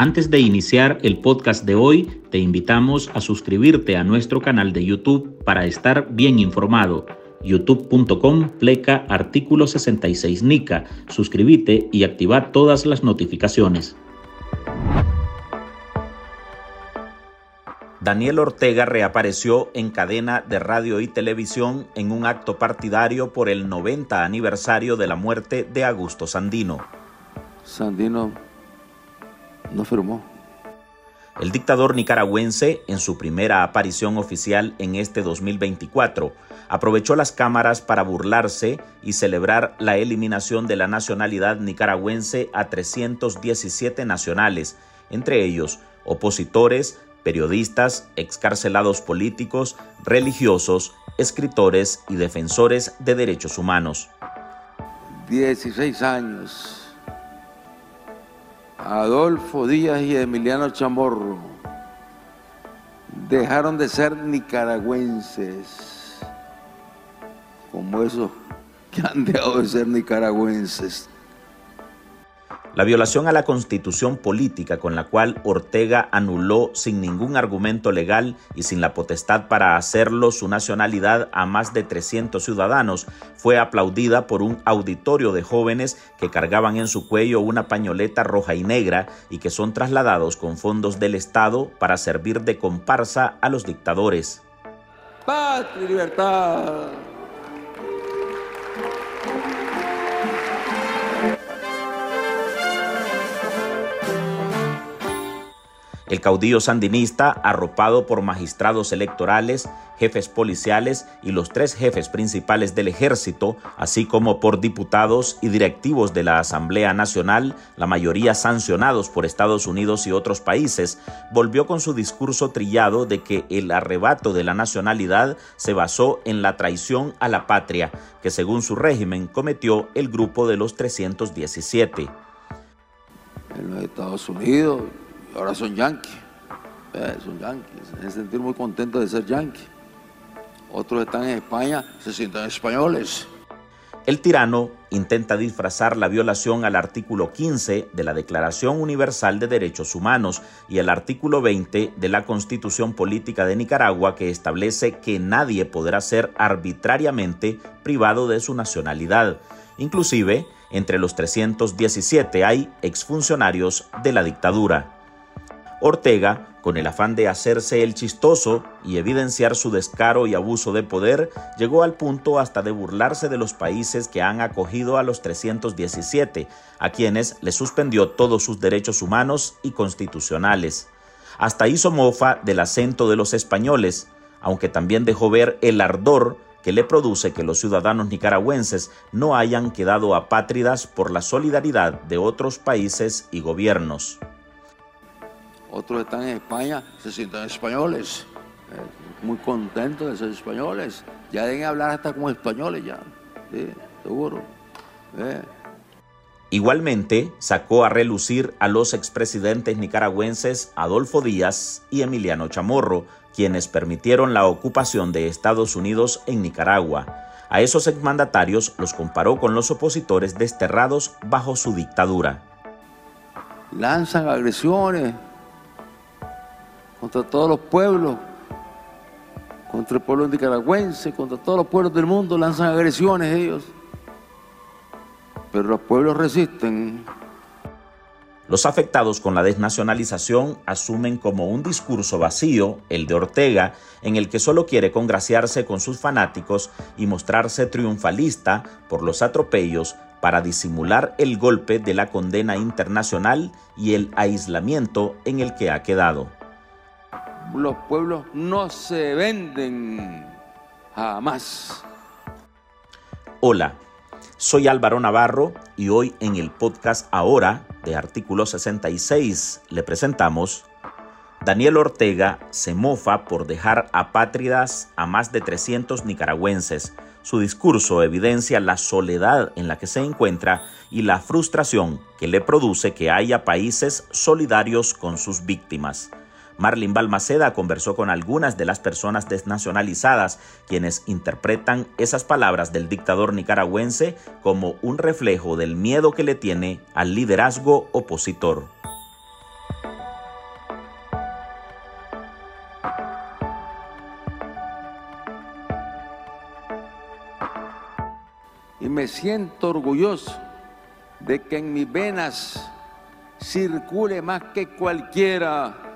Antes de iniciar el podcast de hoy, te invitamos a suscribirte a nuestro canal de YouTube para estar bien informado. youtube.com pleca artículo 66 NICA. Suscríbete y activa todas las notificaciones. Daniel Ortega reapareció en cadena de radio y televisión en un acto partidario por el 90 aniversario de la muerte de Augusto Sandino. Sandino no firmó. El dictador nicaragüense, en su primera aparición oficial en este 2024, aprovechó las cámaras para burlarse y celebrar la eliminación de la nacionalidad nicaragüense a 317 nacionales, entre ellos opositores, periodistas, excarcelados políticos, religiosos, escritores y defensores de derechos humanos. 16 años Adolfo Díaz y Emiliano Chamorro dejaron de ser nicaragüenses, como esos que han dejado de ser nicaragüenses. La violación a la constitución política con la cual Ortega anuló sin ningún argumento legal y sin la potestad para hacerlo su nacionalidad a más de 300 ciudadanos fue aplaudida por un auditorio de jóvenes que cargaban en su cuello una pañoleta roja y negra y que son trasladados con fondos del Estado para servir de comparsa a los dictadores. Paz y libertad. El caudillo sandinista, arropado por magistrados electorales, jefes policiales y los tres jefes principales del ejército, así como por diputados y directivos de la Asamblea Nacional, la mayoría sancionados por Estados Unidos y otros países, volvió con su discurso trillado de que el arrebato de la nacionalidad se basó en la traición a la patria, que según su régimen cometió el grupo de los 317. En los Estados Unidos ahora son yanquis. Eh, son yanquis, se muy contentos de ser yanquis. Otros están en España, se sienten españoles. El tirano intenta disfrazar la violación al artículo 15 de la Declaración Universal de Derechos Humanos y al artículo 20 de la Constitución Política de Nicaragua que establece que nadie podrá ser arbitrariamente privado de su nacionalidad. Inclusive, entre los 317 hay exfuncionarios de la dictadura. Ortega, con el afán de hacerse el chistoso y evidenciar su descaro y abuso de poder, llegó al punto hasta de burlarse de los países que han acogido a los 317, a quienes le suspendió todos sus derechos humanos y constitucionales. Hasta hizo mofa del acento de los españoles, aunque también dejó ver el ardor que le produce que los ciudadanos nicaragüenses no hayan quedado apátridas por la solidaridad de otros países y gobiernos otros están en España, se sienten españoles, eh, muy contentos de ser españoles, ya deben hablar hasta como españoles ya, seguro. Eh. Igualmente, sacó a relucir a los expresidentes nicaragüenses Adolfo Díaz y Emiliano Chamorro, quienes permitieron la ocupación de Estados Unidos en Nicaragua. A esos exmandatarios los comparó con los opositores desterrados bajo su dictadura. Lanzan agresiones contra todos los pueblos, contra el pueblo nicaragüense, contra todos los pueblos del mundo, lanzan agresiones ellos. Pero los pueblos resisten. Los afectados con la desnacionalización asumen como un discurso vacío el de Ortega, en el que solo quiere congraciarse con sus fanáticos y mostrarse triunfalista por los atropellos para disimular el golpe de la condena internacional y el aislamiento en el que ha quedado los pueblos no se venden jamás. Hola, soy Álvaro Navarro y hoy en el podcast Ahora de Artículo 66 le presentamos Daniel Ortega se mofa por dejar apátridas a más de 300 nicaragüenses. Su discurso evidencia la soledad en la que se encuentra y la frustración que le produce que haya países solidarios con sus víctimas. Marlin Balmaceda conversó con algunas de las personas desnacionalizadas quienes interpretan esas palabras del dictador nicaragüense como un reflejo del miedo que le tiene al liderazgo opositor. Y me siento orgulloso de que en mis venas circule más que cualquiera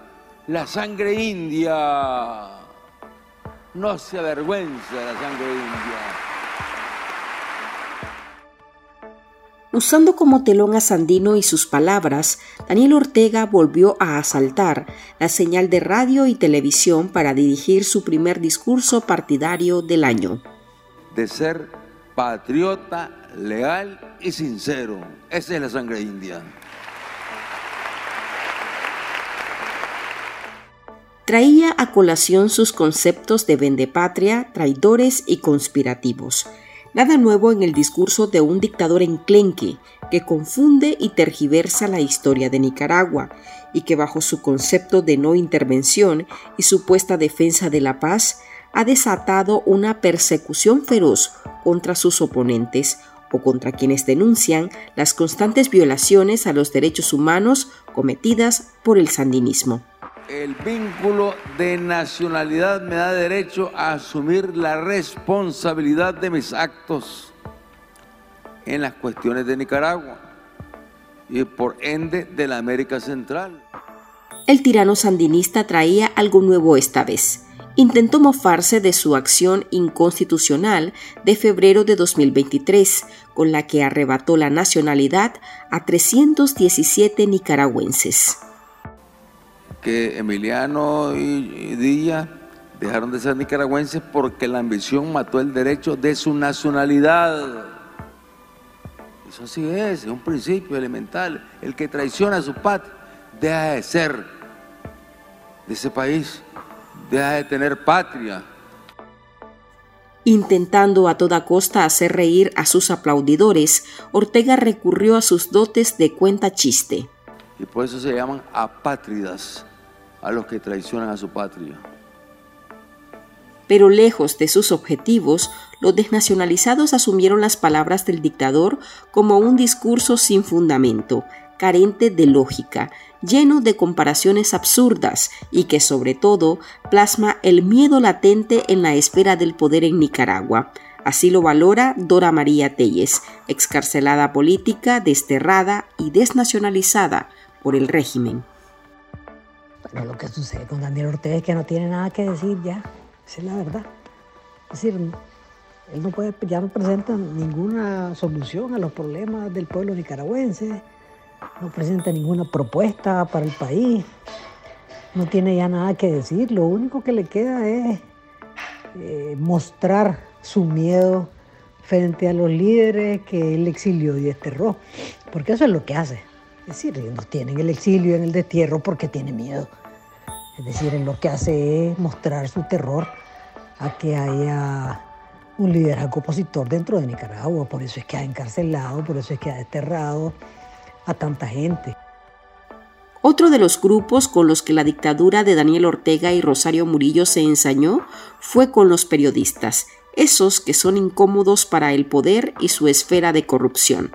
la sangre india. No se avergüenza la sangre india. Usando como telón a Sandino y sus palabras, Daniel Ortega volvió a asaltar la señal de radio y televisión para dirigir su primer discurso partidario del año. De ser patriota, leal y sincero. Esa es la sangre india. Traía a colación sus conceptos de vendepatria, traidores y conspirativos. Nada nuevo en el discurso de un dictador enclenque que confunde y tergiversa la historia de Nicaragua y que bajo su concepto de no intervención y supuesta defensa de la paz ha desatado una persecución feroz contra sus oponentes o contra quienes denuncian las constantes violaciones a los derechos humanos cometidas por el sandinismo. El vínculo de nacionalidad me da derecho a asumir la responsabilidad de mis actos en las cuestiones de Nicaragua y por ende de la América Central. El tirano sandinista traía algo nuevo esta vez intentó mofarse de su acción inconstitucional de febrero de 2023, con la que arrebató la nacionalidad a 317 nicaragüenses. Que Emiliano y Díaz dejaron de ser nicaragüenses porque la ambición mató el derecho de su nacionalidad. Eso sí es, es un principio elemental. El que traiciona a su patria deja de ser de ese país deja de tener patria. Intentando a toda costa hacer reír a sus aplaudidores, Ortega recurrió a sus dotes de cuenta chiste. Y por eso se llaman apátridas a los que traicionan a su patria. Pero lejos de sus objetivos, los desnacionalizados asumieron las palabras del dictador como un discurso sin fundamento, carente de lógica, lleno de comparaciones absurdas y que sobre todo plasma el miedo latente en la esfera del poder en Nicaragua. Así lo valora Dora María Telles, excarcelada política, desterrada y desnacionalizada por el régimen. Lo que sucede con Daniel Ortega es que no tiene nada que decir ya, esa es la verdad. Es decir, él no puede, ya no presenta ninguna solución a los problemas del pueblo nicaragüense no presenta ninguna propuesta para el país, no tiene ya nada que decir, lo único que le queda es eh, mostrar su miedo frente a los líderes que él exilió y desterró, porque eso es lo que hace. Es decir, no tienen el exilio en el destierro porque tiene miedo. Es decir, lo que hace es mostrar su terror a que haya un liderazgo opositor dentro de Nicaragua. Por eso es que ha encarcelado, por eso es que ha desterrado, a tanta gente. Otro de los grupos con los que la dictadura de Daniel Ortega y Rosario Murillo se ensañó fue con los periodistas, esos que son incómodos para el poder y su esfera de corrupción.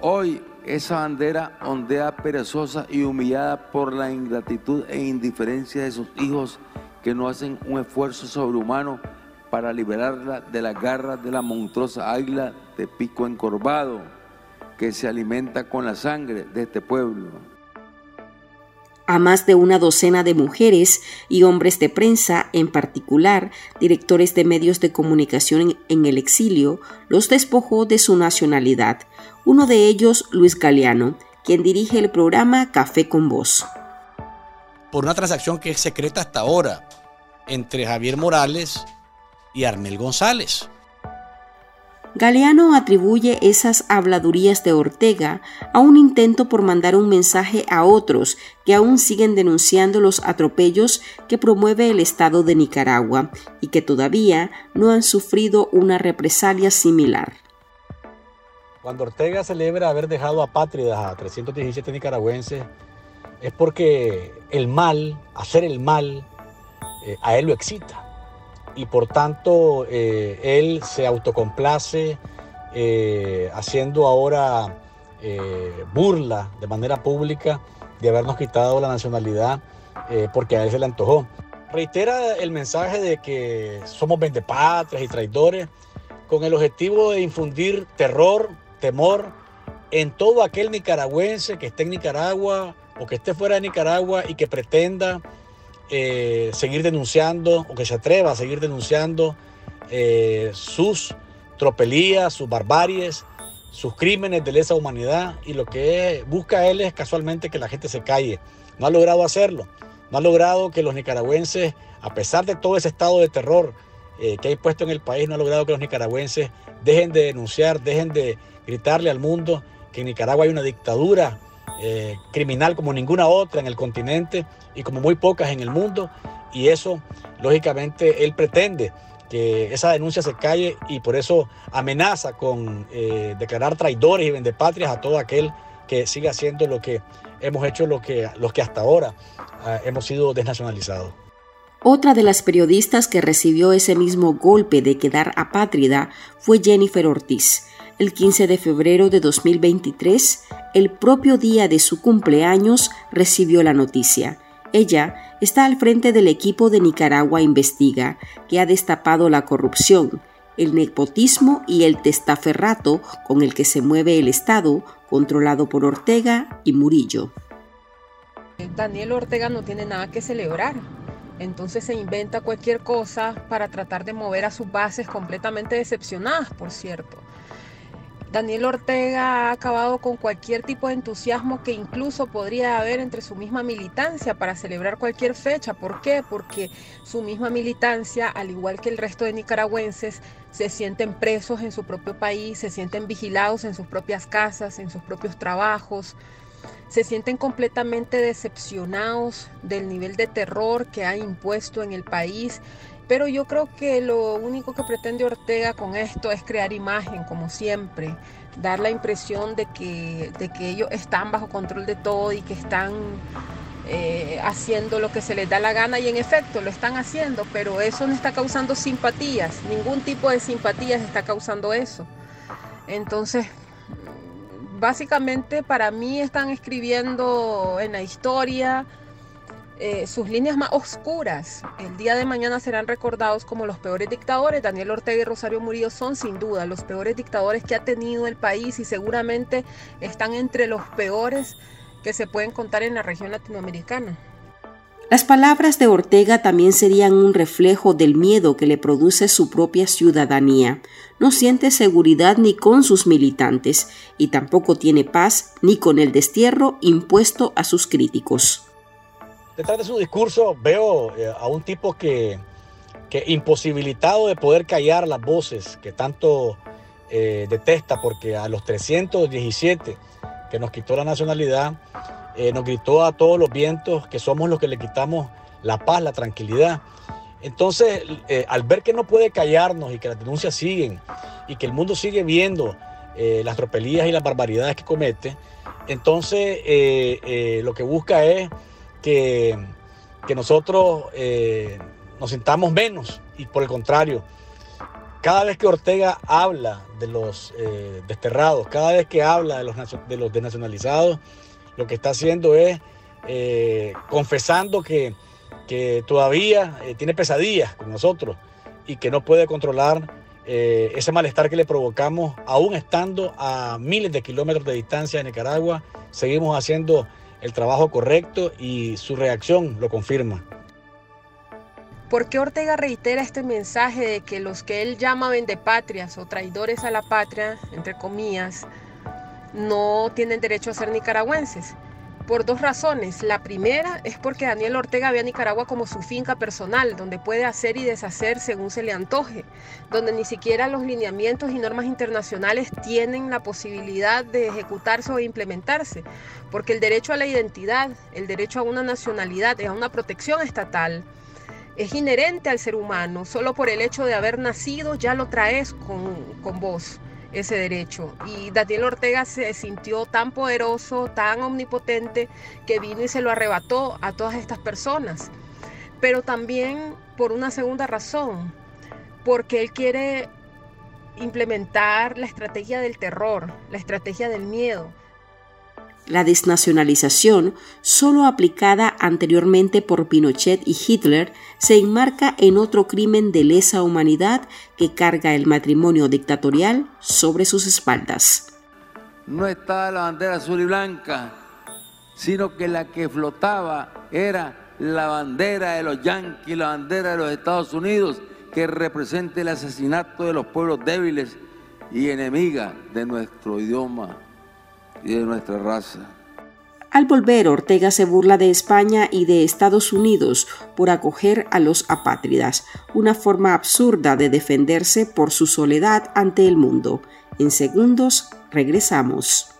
Hoy esa bandera ondea perezosa y humillada por la ingratitud e indiferencia de sus hijos que no hacen un esfuerzo sobrehumano para liberarla de las garras de la monstruosa águila de pico encorvado que se alimenta con la sangre de este pueblo. A más de una docena de mujeres y hombres de prensa, en particular directores de medios de comunicación en el exilio, los despojó de su nacionalidad. Uno de ellos, Luis Galeano, quien dirige el programa Café con Voz. Por una transacción que es secreta hasta ahora entre Javier Morales y Armel González. Galeano atribuye esas habladurías de Ortega a un intento por mandar un mensaje a otros que aún siguen denunciando los atropellos que promueve el Estado de Nicaragua y que todavía no han sufrido una represalia similar. Cuando Ortega celebra haber dejado apátridas a 317 nicaragüenses, es porque el mal, hacer el mal, eh, a él lo excita y por tanto eh, él se autocomplace eh, haciendo ahora eh, burla de manera pública de habernos quitado la nacionalidad porque a él se le antojó. Reitera el mensaje de que somos vendepatrias y traidores con el objetivo de infundir terror, temor en todo aquel nicaragüense que esté en Nicaragua o que esté fuera de Nicaragua y que pretenda eh, seguir denunciando o que se atreva a seguir denunciando eh, sus tropelías, sus barbaries, sus crímenes de lesa humanidad y lo que busca él es casualmente que la gente se calle. No ha logrado hacerlo, no ha logrado que los nicaragüenses, a pesar de todo ese estado de terror eh, que hay puesto en el país, no ha logrado que los nicaragüenses dejen de denunciar, dejen de gritarle al mundo que en Nicaragua hay una dictadura criminal como ninguna otra en el continente y como muy pocas en el mundo. Y eso, lógicamente, él pretende que esa denuncia se calle y por eso amenaza con eh, declarar traidores y vendepatrias a todo aquel que siga haciendo lo que hemos hecho, lo que, los que hasta ahora ah, hemos sido desnacionalizados. Otra de las periodistas que recibió ese mismo golpe de quedar apátrida fue Jennifer Ortiz. El 15 de febrero de 2023, el propio día de su cumpleaños, recibió la noticia. Ella está al frente del equipo de Nicaragua Investiga, que ha destapado la corrupción, el nepotismo y el testaferrato con el que se mueve el Estado, controlado por Ortega y Murillo. Daniel Ortega no tiene nada que celebrar. Entonces se inventa cualquier cosa para tratar de mover a sus bases completamente decepcionadas, por cierto. Daniel Ortega ha acabado con cualquier tipo de entusiasmo que incluso podría haber entre su misma militancia para celebrar cualquier fecha. ¿Por qué? Porque su misma militancia, al igual que el resto de nicaragüenses, se sienten presos en su propio país, se sienten vigilados en sus propias casas, en sus propios trabajos, se sienten completamente decepcionados del nivel de terror que ha impuesto en el país. Pero yo creo que lo único que pretende Ortega con esto es crear imagen, como siempre, dar la impresión de que, de que ellos están bajo control de todo y que están eh, haciendo lo que se les da la gana y en efecto lo están haciendo, pero eso no está causando simpatías, ningún tipo de simpatías está causando eso. Entonces, básicamente para mí están escribiendo en la historia eh, sus líneas más oscuras. El día de mañana serán recordados como los peores dictadores. Daniel Ortega y Rosario Murillo son sin duda los peores dictadores que ha tenido el país y seguramente están entre los peores que se pueden contar en la región latinoamericana. Las palabras de Ortega también serían un reflejo del miedo que le produce su propia ciudadanía. No siente seguridad ni con sus militantes y tampoco tiene paz ni con el destierro impuesto a sus críticos. Detrás de su discurso veo eh, a un tipo que, que, imposibilitado de poder callar las voces que tanto eh, detesta porque a los 317 que nos quitó la nacionalidad, eh, nos gritó a todos los vientos que somos los que le quitamos la paz, la tranquilidad. Entonces, al ver que no puede callarnos y que las denuncias siguen y que el mundo sigue viendo las tropelías y las barbaridades que comete, entonces lo que busca es que, que nosotros nos sintamos menos y por el contrario, cada vez que Ortega habla de los desterrados, cada vez que habla de los, de los desnacionalizados, lo que está haciendo es eh, confesando que, todavía eh, tiene pesadillas con nosotros y que no puede controlar eh, ese malestar que le provocamos, aún estando a miles de kilómetros de distancia de Nicaragua, seguimos haciendo el trabajo correcto y su reacción lo confirma. ¿Por qué Ortega reitera este mensaje de que los que él llama vendepatrias o traidores a la patria, entre comillas, no tienen derecho a ser nicaragüenses. Por dos razones. La primera es porque Daniel Ortega ve a Nicaragua como su finca personal, donde puede hacer y deshacer según se le antoje, donde ni siquiera los lineamientos y normas internacionales tienen la posibilidad de ejecutarse o implementarse, porque el derecho a la identidad, el derecho a una nacionalidad a una protección estatal es inherente al ser humano. Solo por el hecho de haber nacido ya lo traes con, con vos ese derecho. Y Daniel Ortega se sintió tan poderoso, tan omnipotente, que vino y se lo arrebató a todas estas personas. Pero también por una segunda razón, porque él quiere implementar la estrategia del terror, la estrategia del miedo. La desnacionalización, solo aplicada anteriormente por Pinochet y Hitler, se enmarca en otro crimen de lesa humanidad que carga el matrimonio dictatorial sobre sus espaldas. No estaba la bandera azul y blanca, sino que la que flotaba era la bandera de los yanquis, la bandera de los Estados Unidos, que representa el asesinato de los pueblos débiles y enemiga de nuestro idioma y nuestra raza. Al volver, Ortega se burla de España y de Estados Unidos por acoger a los apátridas, una forma absurda de defenderse por su soledad ante el mundo. En segundos, regresamos.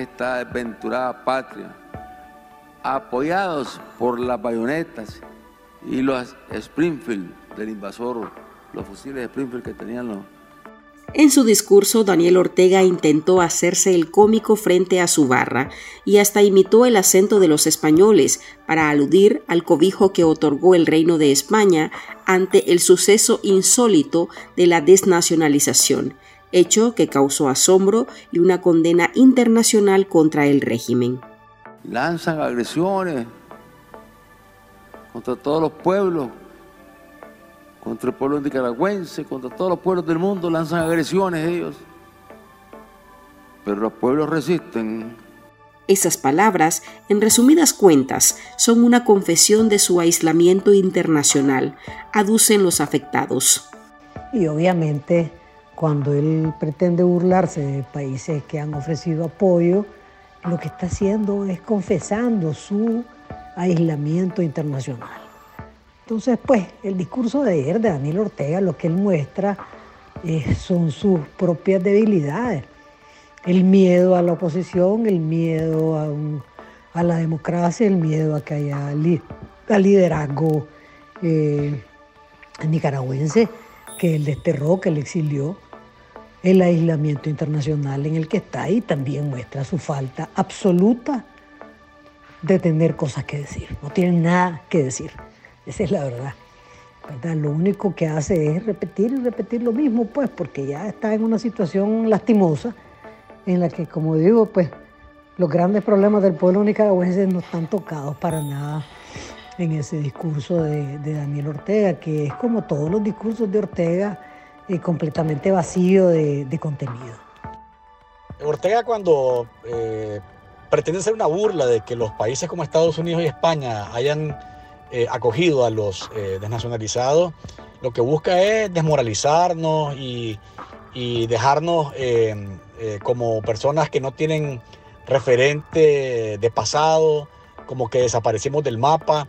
esta aventurada patria, apoyados por las bayonetas y los Springfield del invasor, los fusiles Springfield que tenían los... En su discurso, Daniel Ortega intentó hacerse el cómico frente a su barra y hasta imitó el acento de los españoles para aludir al cobijo que otorgó el Reino de España ante el suceso insólito de la desnacionalización hecho que causó asombro y una condena internacional contra el régimen. Lanzan agresiones contra todos los pueblos, contra el pueblo nicaragüense, contra todos los pueblos del mundo, lanzan agresiones ellos. Pero los pueblos resisten. Esas palabras, en resumidas cuentas, son una confesión de su aislamiento internacional, aducen los afectados. Y obviamente cuando él pretende burlarse de países que han ofrecido apoyo, lo que está haciendo es confesando su aislamiento internacional. Entonces, pues, el discurso de ayer de Daniel Ortega, lo que él muestra eh, son sus propias debilidades. El miedo a la oposición, el miedo a, la democracia, el miedo a que haya liderazgo eh, nicaragüense que él desterró, que él exilió el aislamiento internacional en el que está y también muestra su falta absoluta de tener cosas que decir. No tiene nada que decir. Esa es la verdad. Lo único que hace es repetir y repetir lo mismo, pues, porque ya está en una situación lastimosa en la que, como digo, pues, los grandes problemas del pueblo nicaragüense no están tocados para nada en ese discurso de Daniel Ortega, que es como todos los discursos de Ortega, eh, completamente vacío de, contenido. Ortega cuando eh, pretende hacer una burla de que los países como Estados Unidos y España hayan eh, acogido a los desnacionalizados, lo que busca es desmoralizarnos y, y dejarnos como personas que no tienen referente de pasado, como que desaparecimos del mapa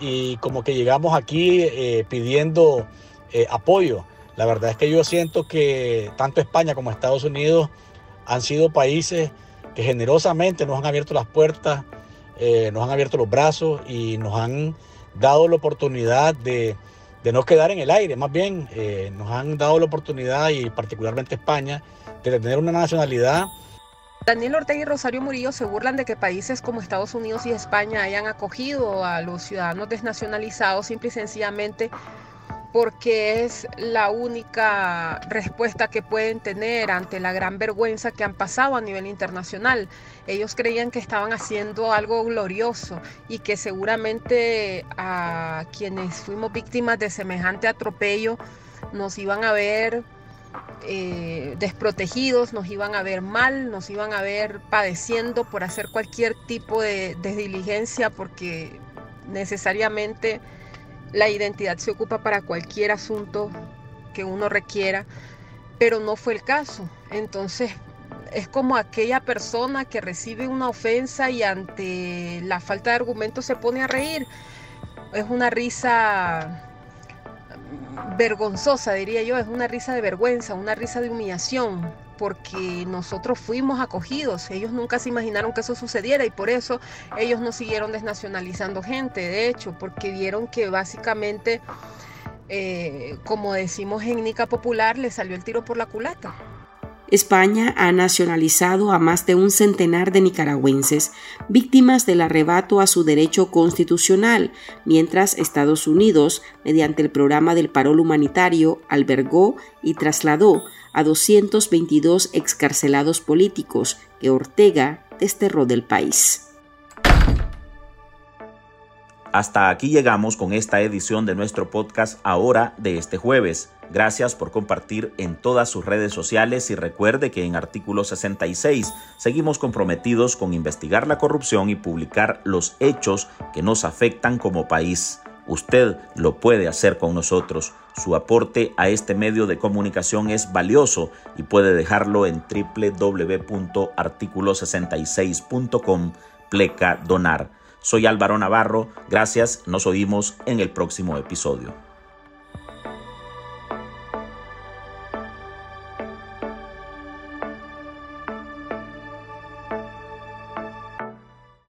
y como que llegamos aquí pidiendo apoyo. La verdad es que yo siento que tanto España como Estados Unidos han sido países que generosamente nos han abierto las puertas, eh, nos han abierto los brazos y nos han dado la oportunidad de, no quedar en el aire, más bien eh, nos han dado la oportunidad, y particularmente España, de tener una nacionalidad. Daniel Ortega y Rosario Murillo se burlan de que países como Estados Unidos y España hayan acogido a los ciudadanos desnacionalizados simple y sencillamente porque es la única respuesta que pueden tener ante la gran vergüenza que han pasado a nivel internacional. Ellos creían que estaban haciendo algo glorioso y que seguramente a quienes fuimos víctimas de semejante atropello nos iban a ver eh, desprotegidos, nos iban a ver mal, nos iban a ver padeciendo por hacer cualquier tipo de, de diligencia porque necesariamente la identidad se ocupa para cualquier asunto que uno requiera, pero no fue el caso. Entonces, es como aquella persona que recibe una ofensa y ante la falta de argumentos se pone a reír. Es una risa vergonzosa, diría yo, es una risa de vergüenza, una risa de humillación, porque nosotros fuimos acogidos, ellos nunca se imaginaron que eso sucediera y por eso ellos no siguieron desnacionalizando gente, de hecho, porque vieron que básicamente, eh, como decimos en Nica Popular, le salió el tiro por la culata. España ha nacionalizado a más de un centenar de nicaragüenses, víctimas del arrebato a su derecho constitucional, mientras Estados Unidos, mediante el programa del parol humanitario, albergó y trasladó a 222 excarcelados políticos que Ortega desterró del país. Hasta aquí llegamos con esta edición de nuestro podcast ahora de este jueves. Gracias por compartir en todas sus redes sociales y recuerde que en artículo 66 seguimos comprometidos con investigar la corrupción y publicar los hechos que nos afectan como país. Usted lo puede hacer con nosotros. Su aporte a este medio de comunicación es valioso y puede dejarlo en www.articulo66.com pleca donar. Soy Álvaro Navarro, gracias, nos oímos en el próximo episodio.